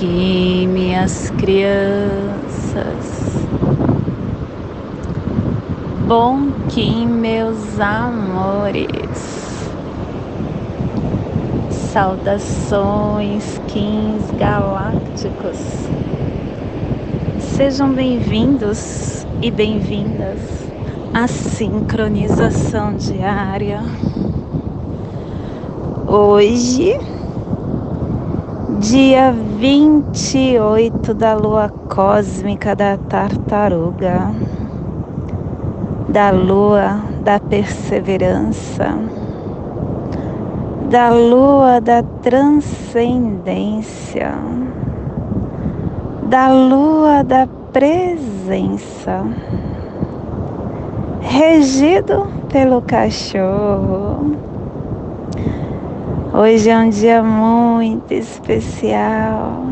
Ki, minhas crianças. Bom Kim, meus amores. Saudações, Kins galácticos. Sejam bem-vindos e bem-vindas à sincronização diária. Hoje dia 28 da lua cósmica da tartaruga, da lua da perseverança, da lua da transcendência, da lua da presença, regido pelo cachorro Hoje é um dia muito especial.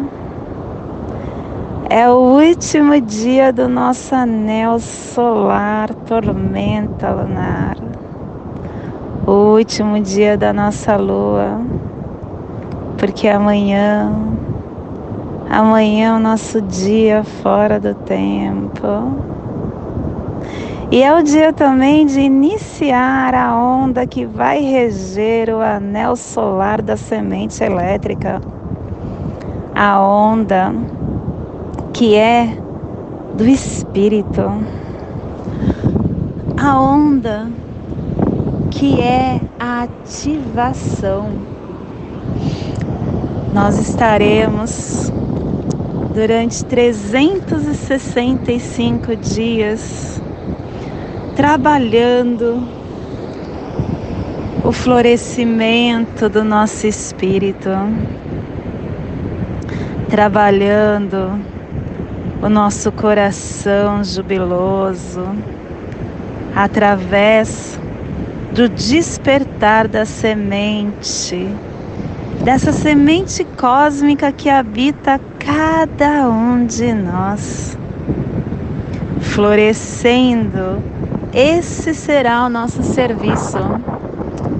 É o último dia do nosso anel solar, tormenta lunar. O último dia da nossa lua. Porque amanhã, amanhã é o nosso dia fora do tempo. E é o dia também de iniciar a onda que vai reger o anel solar da semente elétrica. A onda que é do espírito. A onda que é a ativação. Nós estaremos durante 365 dias trabalhando o florescimento do nosso espírito, trabalhando o nosso coração jubiloso através do despertar da semente, dessa semente cósmica que habita cada um de nós, florescendo esse será o nosso serviço,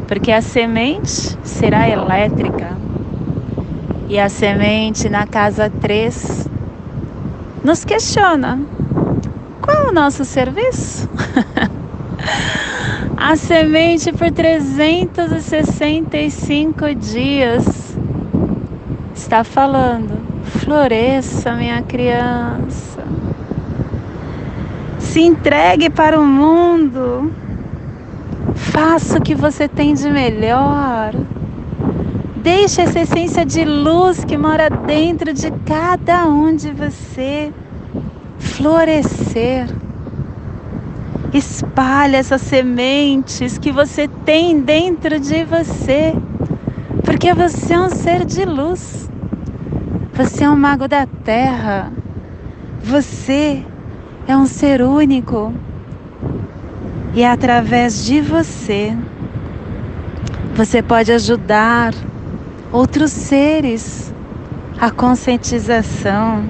porque a semente será elétrica. E a semente na casa 3 nos questiona: qual é o nosso serviço? a semente por 365 dias está falando: floresça, minha criança se entregue para o mundo. Faça o que você tem de melhor. Deixe essa essência de luz que mora dentro de cada um de você florescer. Espalhe essas sementes que você tem dentro de você, porque você é um ser de luz. Você é um mago da terra. Você é um ser único e é através de você você pode ajudar outros seres a conscientização.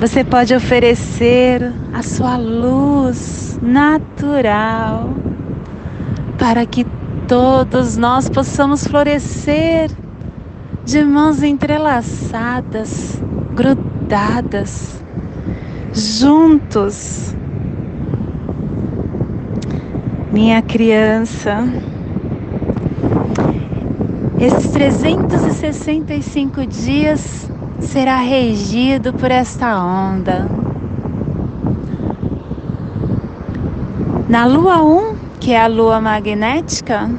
Você pode oferecer a sua luz natural para que todos nós possamos florescer de mãos entrelaçadas, grudadas juntos. Minha criança, esses 365 dias será regido por esta onda. Na lua 1, que é a lua magnética,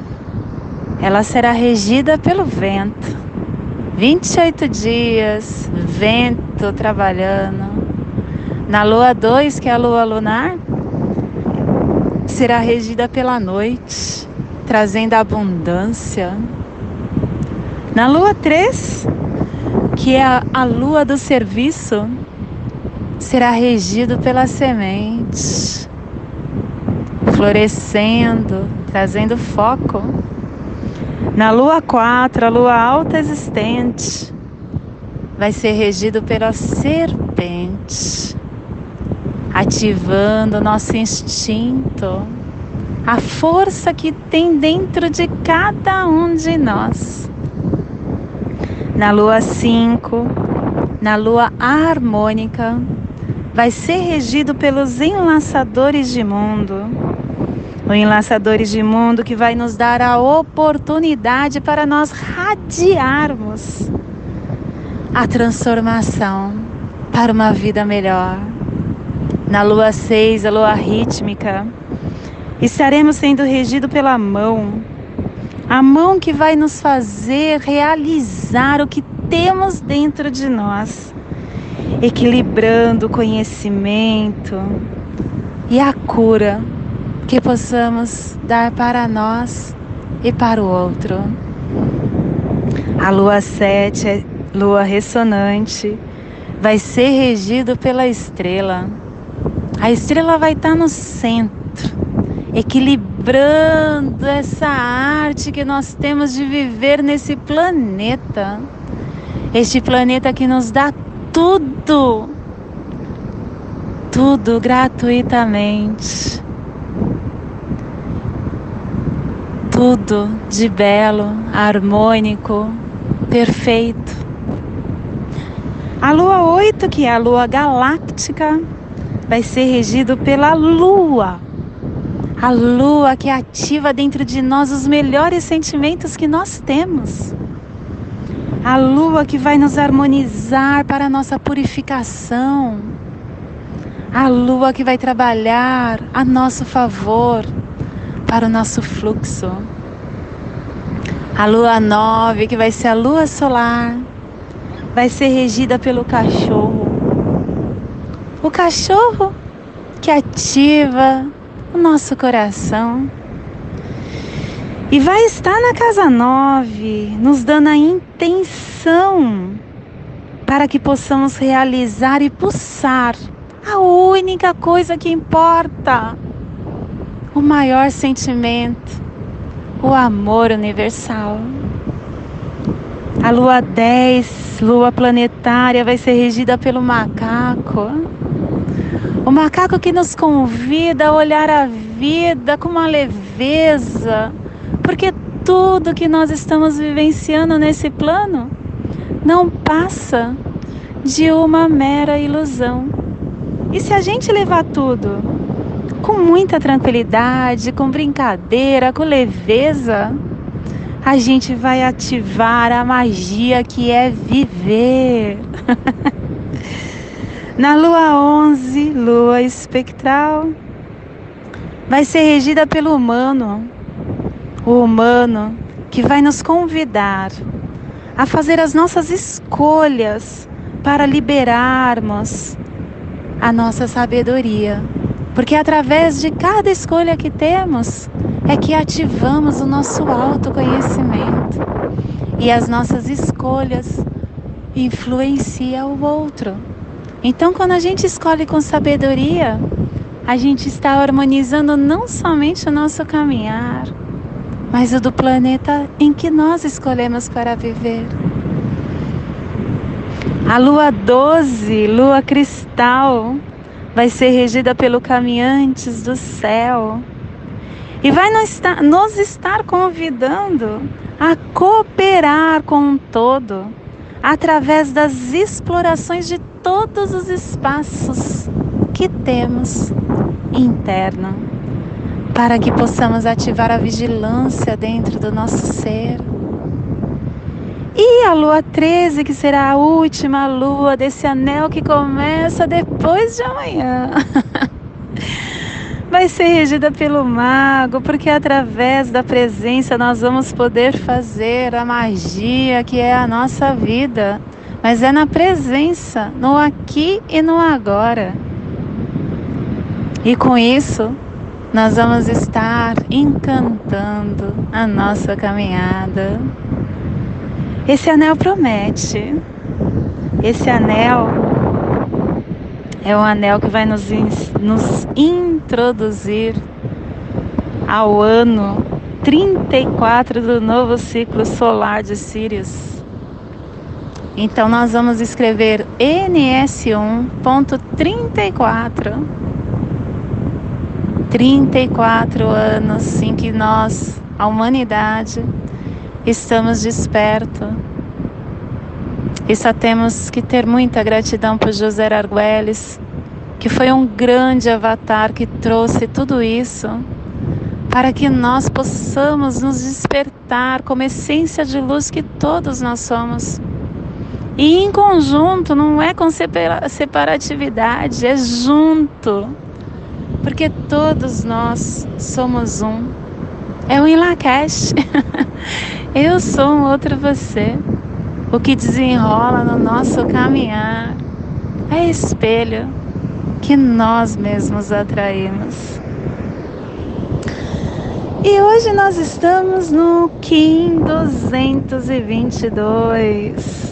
ela será regida pelo vento. 28 dias, vento trabalhando. Na lua 2, que é a lua lunar, será regida pela noite, trazendo abundância. Na lua 3, que é a, lua do serviço, será regido pela semente, florescendo, trazendo foco. Na lua 4, a lua alta existente, vai ser regido pela serpente ativando o nosso instinto, a força que tem dentro de cada um de nós. Na lua 5, na lua harmônica, vai ser regido pelos enlaçadores de mundo. O enlaçadores de mundo que vai nos dar a oportunidade para nós radiarmos a transformação para uma vida melhor. Na lua 6, a lua rítmica, estaremos sendo regidos pela mão, a mão que vai nos fazer realizar o que temos dentro de nós, equilibrando o conhecimento e a cura que possamos dar para nós e para o outro. A lua 7 é lua ressonante, vai ser regido pela estrela. A estrela vai estar no centro, equilibrando essa arte que nós temos de viver nesse planeta. Este planeta que nos dá tudo, tudo gratuitamente. Tudo de belo, harmônico, perfeito. A lua 8, que é a lua galáctica, vai ser regido pela lua. A lua que ativa dentro de nós os melhores sentimentos que nós temos. A lua que vai nos harmonizar para a nossa purificação. A lua que vai trabalhar a nosso favor para o nosso fluxo. A lua 9, que vai ser a lua solar, vai ser regida pelo cachorro. O cachorro que ativa o nosso coração. E vai estar na casa 9, nos dando a intenção para que possamos realizar e pulsar a única coisa que importa, o maior sentimento, o amor universal. A lua 10, lua planetária, vai ser regida pelo macaco. O macaco que nos convida a olhar a vida com uma leveza, porque tudo que nós estamos vivenciando nesse plano não passa de uma mera ilusão. E se a gente levar tudo com muita tranquilidade, com brincadeira, com leveza, a gente vai ativar a magia que é viver. Na lua 11, lua espectral, vai ser regida pelo humano. O humano que vai nos convidar a fazer as nossas escolhas para liberarmos a nossa sabedoria. Porque através de cada escolha que temos, é que ativamos o nosso autoconhecimento e as nossas escolhas influenciam o outro. Então, quando a gente escolhe com sabedoria, a gente está harmonizando não somente o nosso caminhar, mas o do planeta em que nós escolhemos para viver. A lua 12, lua cristal, vai ser regida pelo caminhantes do céu e vai nos estar, nos estar convidando a cooperar com o todo através das explorações de todos os espaços que temos interno, para que possamos ativar a vigilância dentro do nosso ser. E a lua 13, que será a última lua desse anel que começa depois de amanhã. vai ser regida pelo mago, porque através da presença nós vamos poder fazer a magia que é a nossa vida. Mas é na presença, no aqui e no agora. E com isso, nós vamos estar encantando a nossa caminhada. Esse anel promete. Esse anel é um anel que vai nos, nos introduzir ao ano 34 do novo ciclo solar de Sirius. Então nós vamos escrever NS1.34. 34 anos em que nós, a humanidade, estamos despertos E só temos que ter muita gratidão por José Arguelles, que foi um grande avatar que trouxe tudo isso para que nós possamos nos despertar como essência de luz que todos nós somos. E em conjunto, não é com separatividade, é junto. Porque todos nós somos um. É o Ilakesh. Eu sou um outro você. O que desenrola no nosso caminhar é espelho que nós mesmos atraímos. E hoje nós estamos no Kim 222,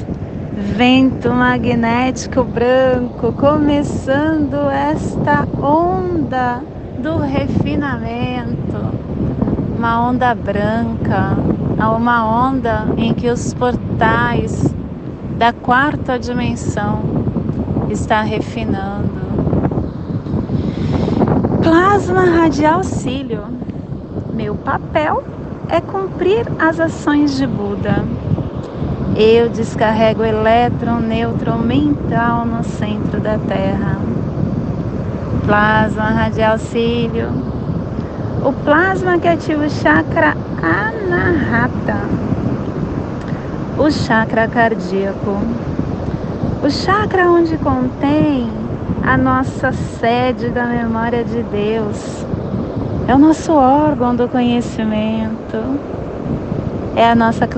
vento magnético branco, começando esta onda do refinamento, uma onda branca, uma onda em que os portais da quarta dimensão está refinando. Plasma radial cílio meu papel é cumprir as ações de Buda. Eu descarrego elétron neutro mental no centro da Terra. Plasma radial cílio. O plasma que ativa o chakra anahata. O chakra cardíaco. O chakra onde contém a nossa sede da memória de Deus é o nosso órgão do conhecimento, é a nossa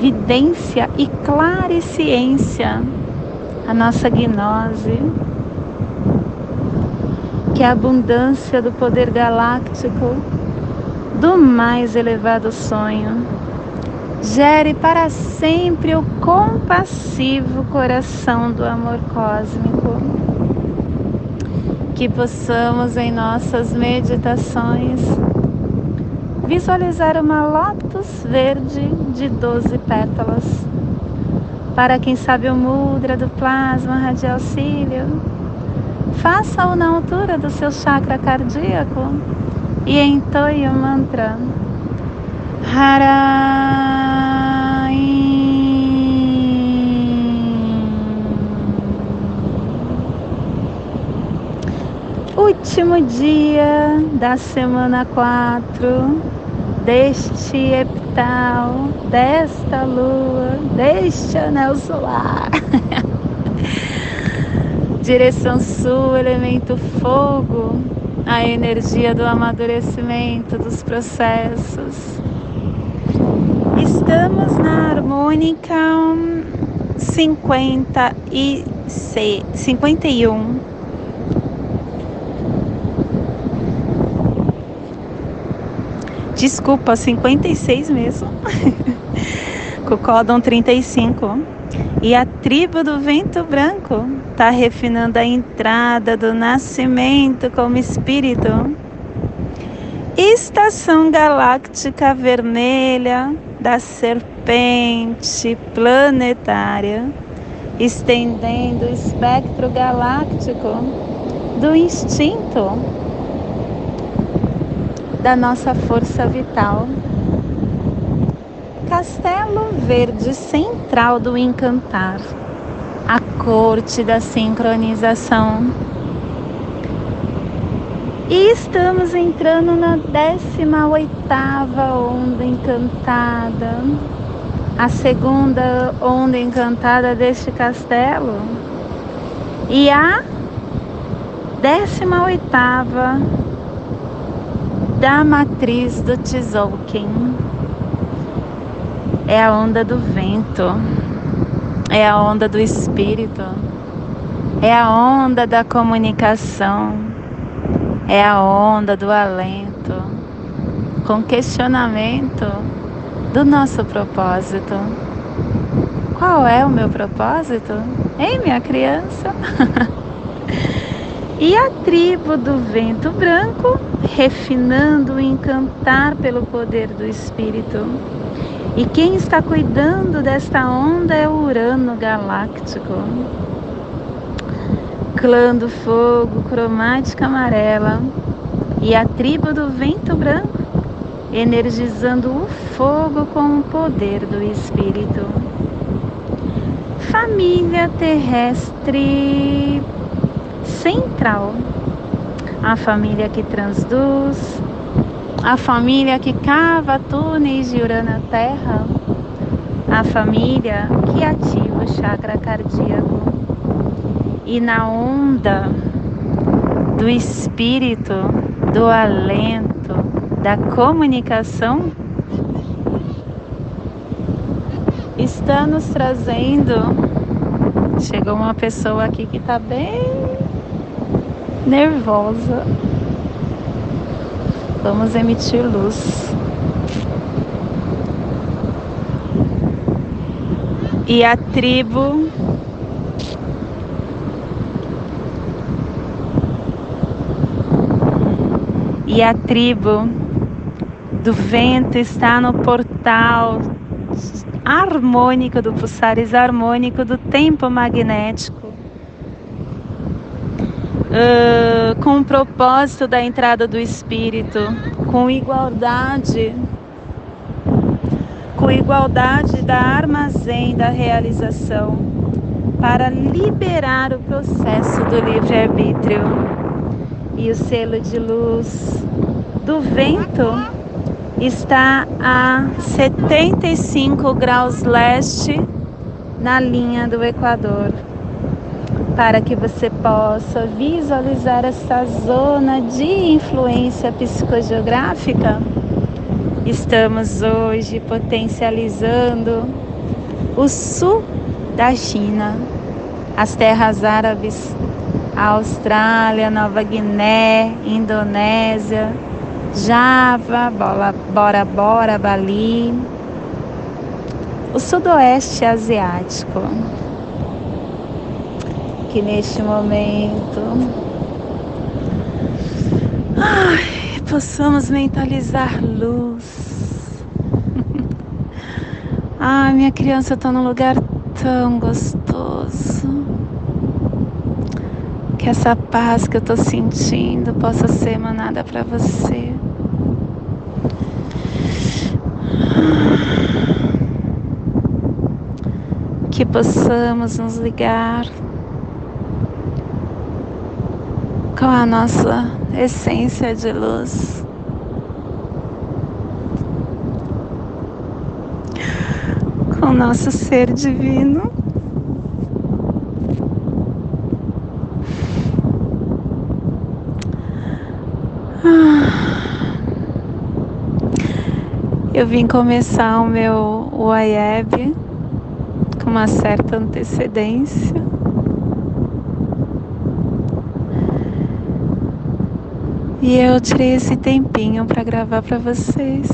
clarividência e clariciência, a nossa gnose, que é a abundância do poder galáctico do mais elevado sonho. Gere para sempre o compassivo coração do amor cósmico que possamos em nossas meditações visualizar uma lótus verde de 12 pétalas. Para quem sabe o mudra do plasma radial cílio, faça-o na altura do seu chakra cardíaco e entoie o mantra Harai. último dia da semana 4 deste epital, desta lua, deste anel solar. Direção sul, elemento fogo, a energia do amadurecimento dos processos. Estamos na harmônica 56, 51 Desculpa, 56 mesmo. códon 35. E a tribo do vento branco está refinando a entrada do nascimento como espírito. Estação galáctica vermelha da serpente planetária, estendendo o espectro galáctico do instinto da nossa força vital. Castelo Verde Central do Encantar, a corte da sincronização. E estamos entrando na 18 onda encantada, a segunda onda encantada deste castelo. E a 18 da matriz do Tzolk'in. É a onda do vento, é a onda do espírito, é a onda da comunicação, é a onda do alento, com questionamento do nosso propósito. Qual é o meu propósito? Hein, minha criança? e a tribo do vento branco refinando o encantar pelo poder do Espírito. E quem está cuidando desta onda é o Urano Galáctico. Clã do Fogo, cromática amarela. E a tribo do vento branco, energizando o fogo com o poder do Espírito. família terrestre central, a família que transduz, a família que cava túneis de Urana Terra, a família que ativa o chakra cardíaco. E na onda do espírito, do alento, da comunicação, está nos trazendo. Chegou uma pessoa aqui que está bem nervosa. Vamos emitir luz. E a tribo e a tribo do vento está no portal harmônico do pulsares harmônico do tempo magnético. Uh, com o propósito da entrada do espírito, com igualdade, com igualdade da armazém da realização, para liberar o processo do livre-arbítrio. E o selo de luz do vento está a 75 graus leste na linha do Equador, para que você possa visualizar essa zona de influência psicogeográfica. Estamos hoje potencializando o sul da China, as terras árabes, a Austrália, Nova Guiné, Indonésia, Java, Bora Bora, Bora Bali, o sudoeste asiático, que neste momento ai, possamos mentalizar luz. Ai, minha criança está num lugar tão gostoso. Que essa paz que eu estou sentindo possa ser emanada para você. Que possamos nos ligar com a nossa essência de luz. Com nosso ser divino. Eu vim começar o meu UAEB com uma certa antecedência. E eu tirei esse tempinho para gravar para vocês.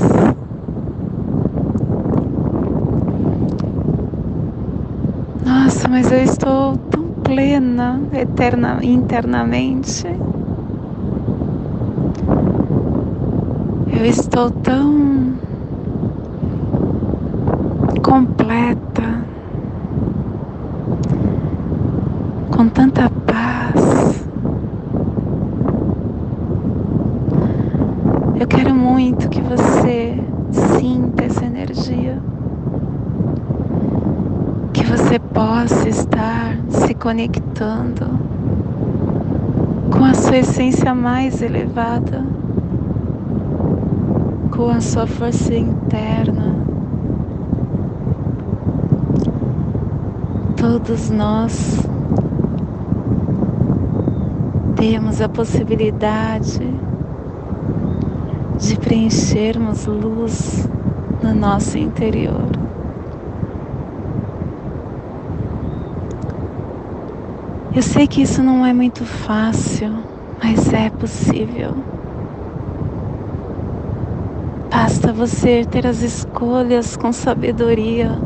Nossa, mas eu estou tão plena eterna, internamente. Eu estou tão completa, com tanta paz. Eu quero muito que você sinta essa energia, que você possa estar se conectando com a sua essência mais elevada, com a sua força interna todos nós temos a possibilidade de preenchermos luz no nosso interior. Eu sei que isso não é muito fácil, mas é possível. Basta você ter as escolhas com sabedoria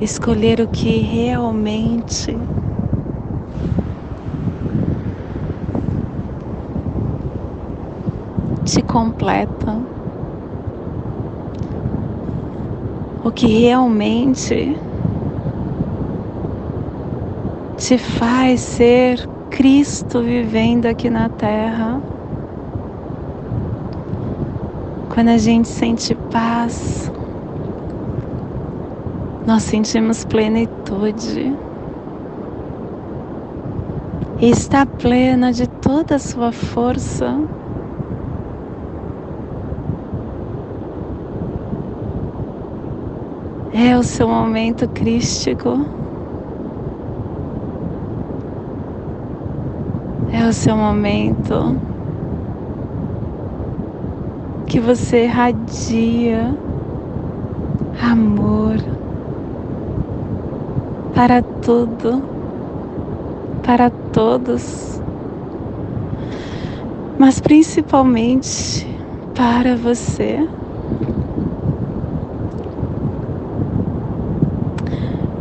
escolher o que realmente te completa, o que realmente te faz ser Cristo vivendo aqui na Terra. Quando a gente sente paz, nós sentimos plenitude. E está plena de toda a sua força. É o seu momento crístico. É o seu momento que você irradia amor para tudo, para todos, mas principalmente para você.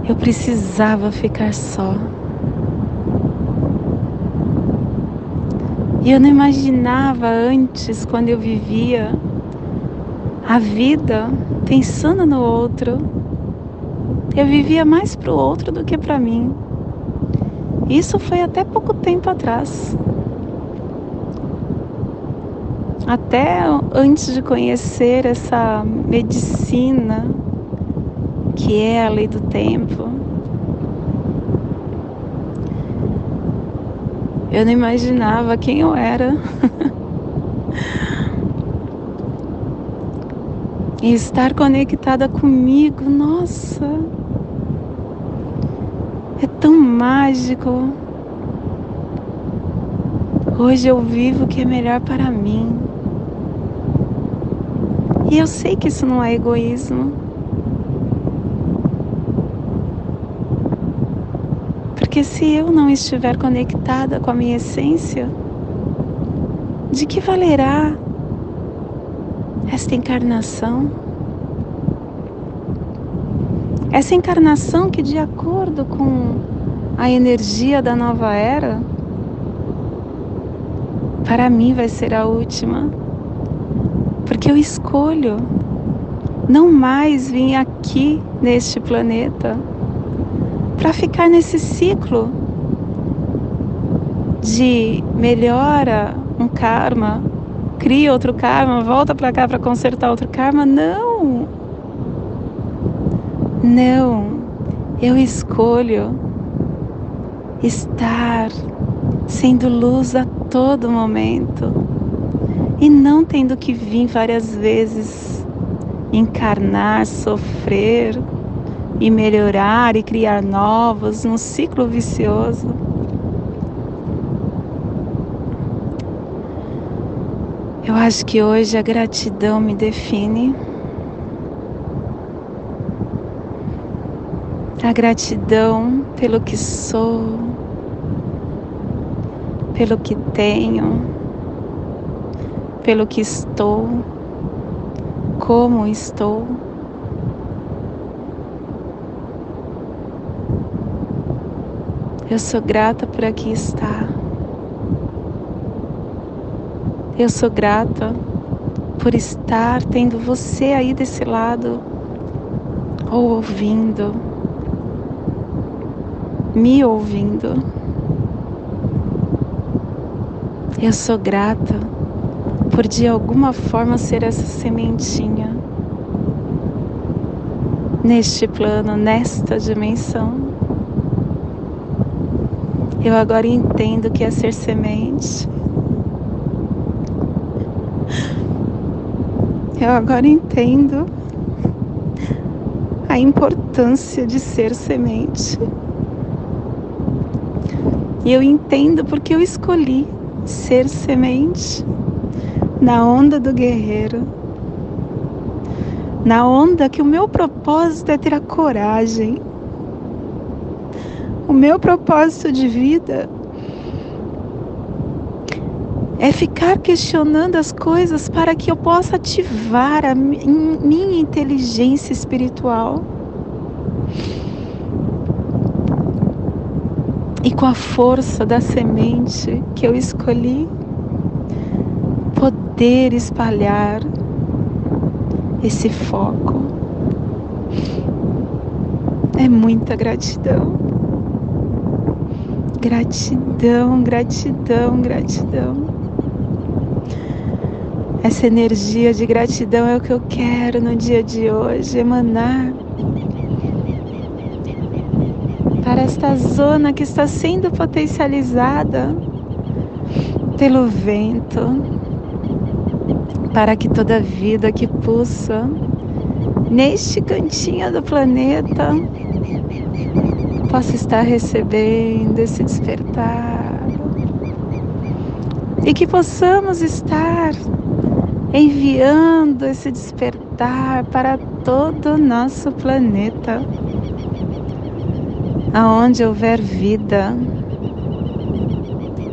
Eu precisava ficar só. E eu não imaginava antes, quando eu vivia a vida pensando no outro, eu vivia mais para o outro do que para mim. Isso foi até pouco tempo atrás. Até antes de conhecer essa medicina que é a lei do tempo, eu não imaginava quem eu era. e estar conectada comigo, nossa, é tão mágico. Hoje eu vivo o que é melhor para mim. E eu sei que isso não é egoísmo. Porque se eu não estiver conectada com a minha essência, de que valerá esta encarnação. Essa encarnação que, de acordo com a energia da nova era, para mim vai ser a última, porque eu escolho não mais vir aqui neste planeta para ficar nesse ciclo de melhora um karma cria outro karma, volta para cá para consertar outro karma. Não! Não! Eu escolho estar sendo luz a todo momento e não tendo que vir várias vezes encarnar, sofrer e melhorar e criar novos num ciclo vicioso. Eu acho que hoje a gratidão me define. A gratidão pelo que sou, pelo que tenho, pelo que estou, como estou. Eu sou grata por aqui estar. Eu sou grata por estar tendo você aí desse lado, ou ouvindo, me ouvindo. Eu sou grata por de alguma forma ser essa sementinha neste plano, nesta dimensão. Eu agora entendo que é ser semente. Eu agora entendo a importância de ser semente. E eu entendo porque eu escolhi ser semente na onda do guerreiro. Na onda que o meu propósito é ter a coragem. O meu propósito de vida é ficar questionando as coisas para que eu possa ativar a minha inteligência espiritual. E com a força da semente que eu escolhi, poder espalhar esse foco. É muita gratidão. Gratidão, gratidão, gratidão. Essa energia de gratidão é o que eu quero no dia de hoje, emanar para esta zona que está sendo potencializada pelo vento, para que toda vida que pulsa neste cantinho do planeta possa estar recebendo esse despertar e que possamos estar enviando esse despertar para todo o nosso planeta. Aonde houver vida,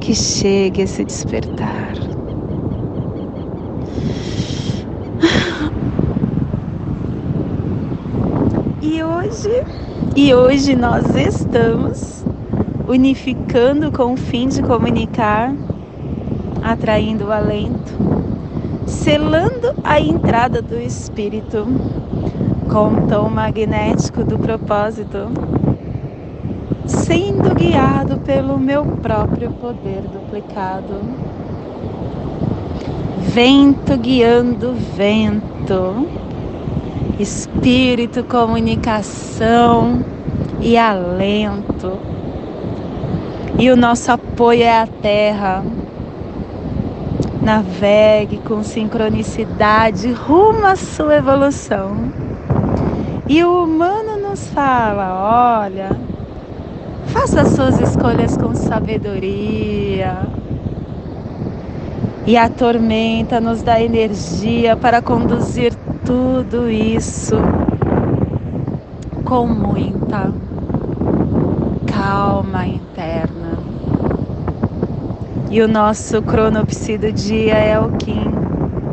que chegue esse despertar. E hoje, e hoje nós estamos unificando com o fim de comunicar, atraindo o alento, selando a entrada do espírito com o tom magnético do propósito sendo guiado pelo meu próprio poder duplicado. Vento guiando vento, espírito, comunicação e alento. E o nosso apoio é a terra. Navegue com sincronicidade rumo à sua evolução. E o humano nos fala: olha, Faça suas escolhas com sabedoria. E a tormenta nos dá energia para conduzir tudo isso com muita calma interna. E o nosso cronopsi do dia é o Kim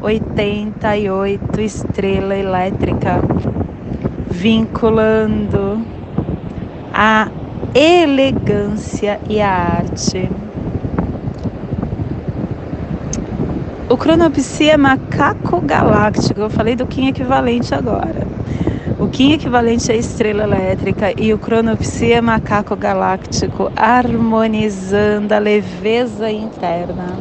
88 estrela elétrica, vinculando a elegância e a arte. O cronopsia é macaco galáctico. Eu falei do Kim equivalente agora. O Kim equivalente é estrela elétrica e o cronopsia é macaco galáctico, harmonizando a leveza interna.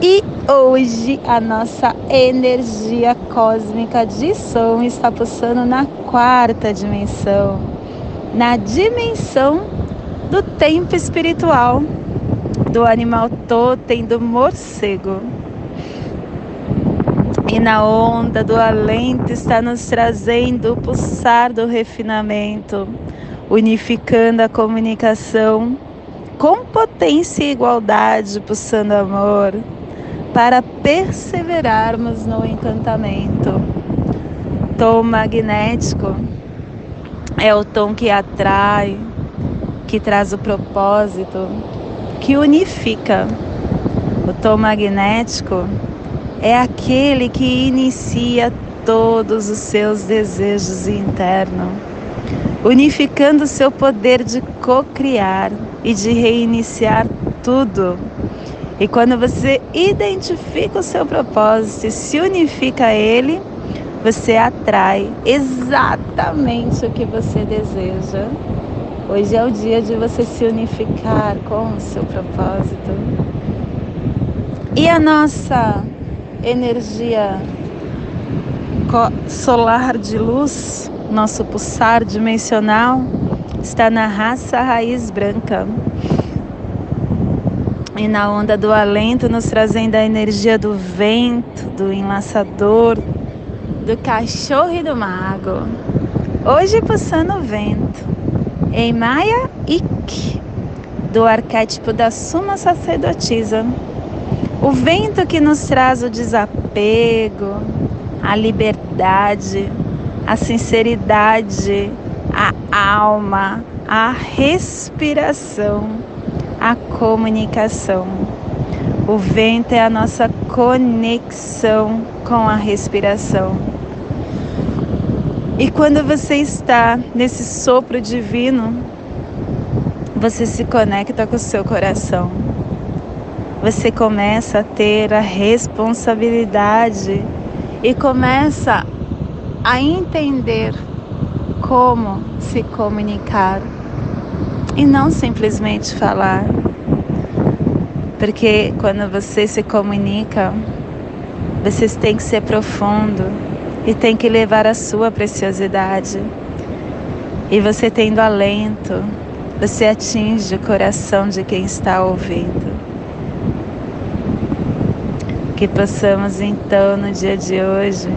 E hoje a nossa energia cósmica de som está pulsando na quarta dimensão na dimensão do tempo espiritual do animal totem do morcego. E na onda do alento está nos trazendo o pulsar do refinamento, unificando a comunicação com potência e igualdade, pulsando amor, para perseverarmos no encantamento. Tom magnético é o tom que atrai, que traz o propósito, que unifica. O tom magnético é aquele que inicia todos os seus desejos internos, unificando seu poder de co-criar e de reiniciar tudo. E quando você identifica o seu propósito e se unifica a ele, você atrai exatamente o que você deseja. Hoje é o dia de você se unificar com o seu propósito. E a nossa energia solar de luz, nosso pulsar dimensional, está na raça raiz branca. E na onda do alento, nos trazendo a energia do vento, do enlaçador, do cachorro e do mago. Hoje pulsando o vento. Em Maia Ik, do arquétipo da suma sacerdotisa. O vento que nos traz o desapego, a liberdade, a sinceridade, a alma, a respiração, a comunicação. O vento é a nossa conexão com a respiração. E quando você está nesse sopro divino, você se conecta com o seu coração. Você começa a ter a responsabilidade e começa a entender como se comunicar e não simplesmente falar. Porque quando você se comunica, você tem que ser profundo e tem que levar a sua preciosidade. E você tendo alento, você atinge o coração de quem está ouvindo. Que possamos então no dia de hoje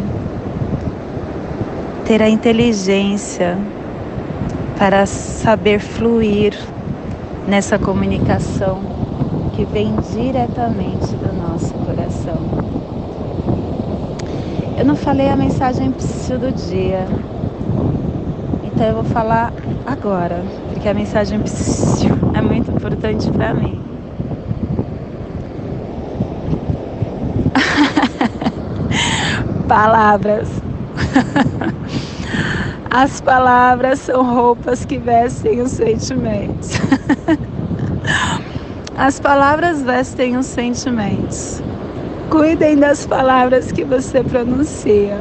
ter a inteligência para saber fluir nessa comunicação que vem diretamente do nosso coração. Eu não falei a mensagem do dia, então eu vou falar agora, porque a mensagem é muito importante para mim. Palavras. As palavras são roupas que vestem os sentimentos. As palavras vestem os sentimentos. Cuidem das palavras que você pronuncia,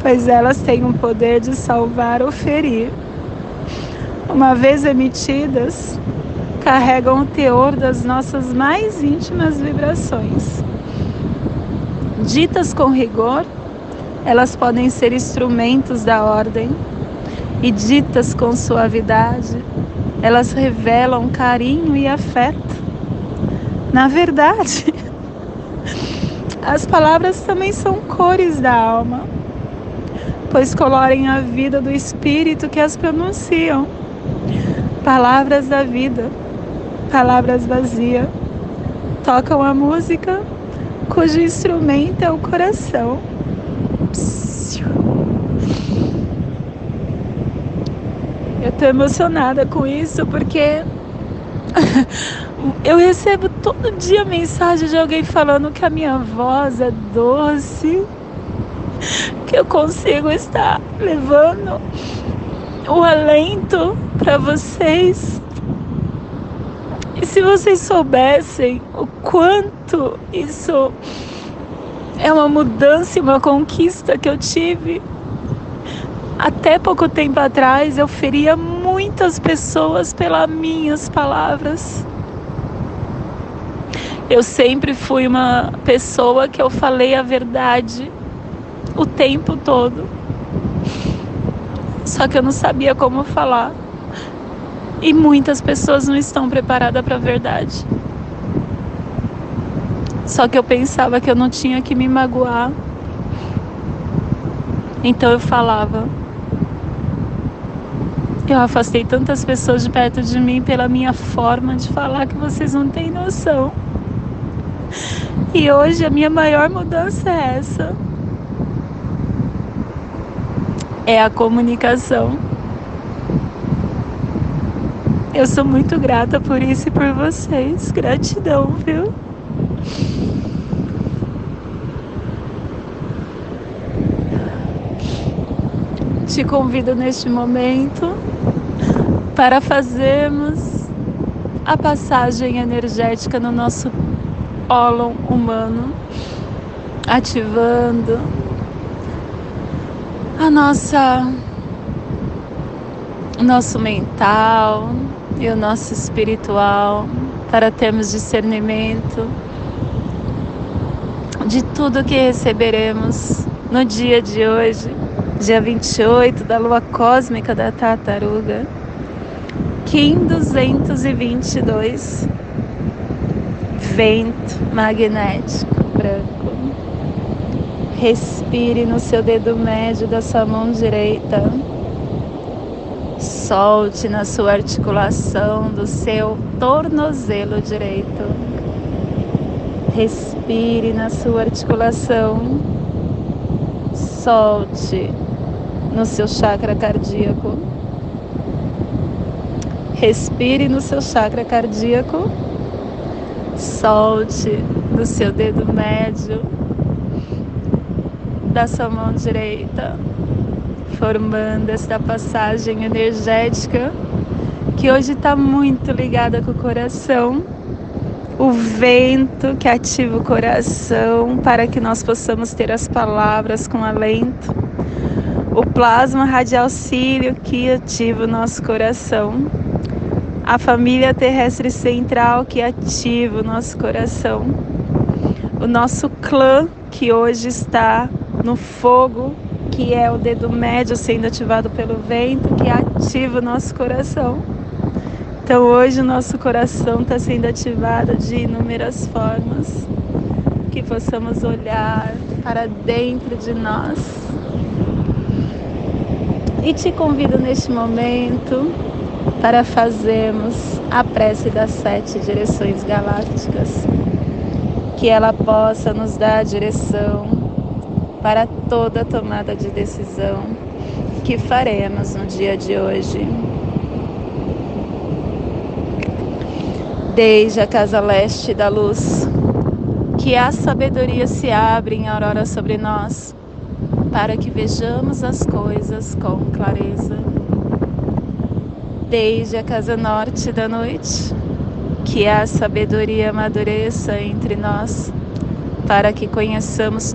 pois elas têm o poder de salvar ou ferir. Uma vez emitidas, carregam o teor das nossas mais íntimas vibrações. Ditas com rigor, elas podem ser instrumentos da ordem e ditas com suavidade, elas revelam carinho e afeto. Na verdade, as palavras também são cores da alma, pois colorem a vida do espírito que as pronunciam. Palavras da vida, palavras vazias, tocam a música cujo instrumento é o coração. Eu tô emocionada com isso porque eu recebo todo dia mensagem de alguém falando que a minha voz é doce, que eu consigo estar levando o alento para vocês. E se vocês soubessem o quanto isso é uma mudança e uma conquista que eu tive até pouco tempo atrás eu feria muitas pessoas pelas minhas palavras. Eu sempre fui uma pessoa que eu falei a verdade o tempo todo. Só que eu não sabia como falar. E muitas pessoas não estão preparadas para a verdade. Só que eu pensava que eu não tinha que me magoar. Então eu falava. Eu afastei tantas pessoas de perto de mim pela minha forma de falar que vocês não têm noção. E hoje a minha maior mudança é essa. É a comunicação. Eu sou muito grata por isso e por vocês. Gratidão, viu? Te convido neste momento para fazermos a passagem energética no nosso ólon humano, ativando a nossa nosso mental e o nosso espiritual para termos discernimento de tudo que receberemos no dia de hoje, dia 28 da lua cósmica da tartaruga. Kim 222, vento magnético branco. Respire no seu dedo médio da sua mão direita. Solte na sua articulação do seu tornozelo direito. Respire na sua articulação. Solte no seu chakra cardíaco Respire no seu chakra cardíaco. Solte no seu dedo médio da sua mão direita, formando esta passagem energética que hoje está muito ligada com o coração. O vento que ativa o coração para que nós possamos ter as palavras com alento. O plasma radial cílio que ativa o nosso coração a família terrestre central que ativa o nosso coração, o nosso clã que hoje está no fogo que é o dedo médio sendo ativado pelo vento, que ativa o nosso coração. Então hoje o nosso coração está sendo ativado de inúmeras formas, que possamos olhar para dentro de nós. E te convido neste momento para fazermos a prece das sete direções galácticas, que ela possa nos dar a direção para toda tomada de decisão que faremos no dia de hoje. Desde a casa leste da luz, que a sabedoria se abre em aurora sobre nós, para que vejamos as coisas com clareza. Desde a casa norte da noite, que a sabedoria amadureça entre nós, para que conheçamos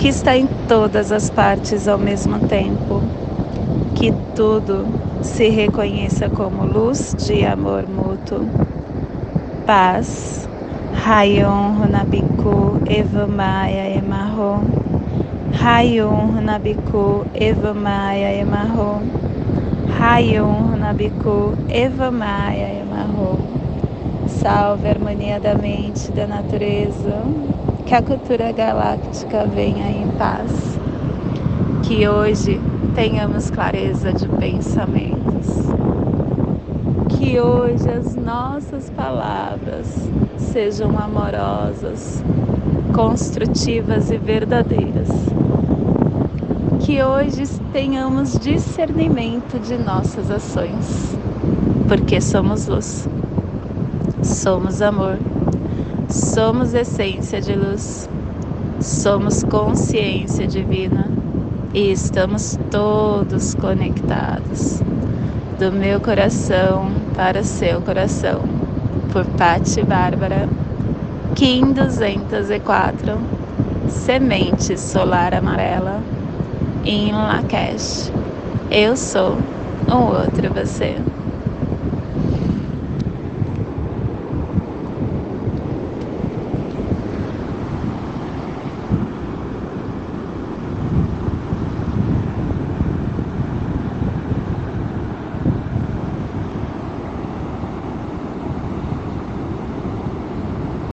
que está em todas as partes ao mesmo tempo, que tudo se reconheça como luz de amor mútuo. Paz. Rayon Runabiku Evamaya Emarro. Rayon Runabiku Evamaya Emarro. Rayon Runabiku Evamaya Emarro. Salve a harmonia da mente, da natureza. Que a cultura galáctica venha em paz. Que hoje tenhamos clareza de pensamentos. Que hoje as nossas palavras sejam amorosas, construtivas e verdadeiras. Que hoje tenhamos discernimento de nossas ações, porque somos luz. Somos amor, somos essência de luz, somos consciência divina e estamos todos conectados. Do meu coração para seu coração, por Patti Bárbara, Kim 204, Semente Solar Amarela, em Lakesh. Eu sou um outro você.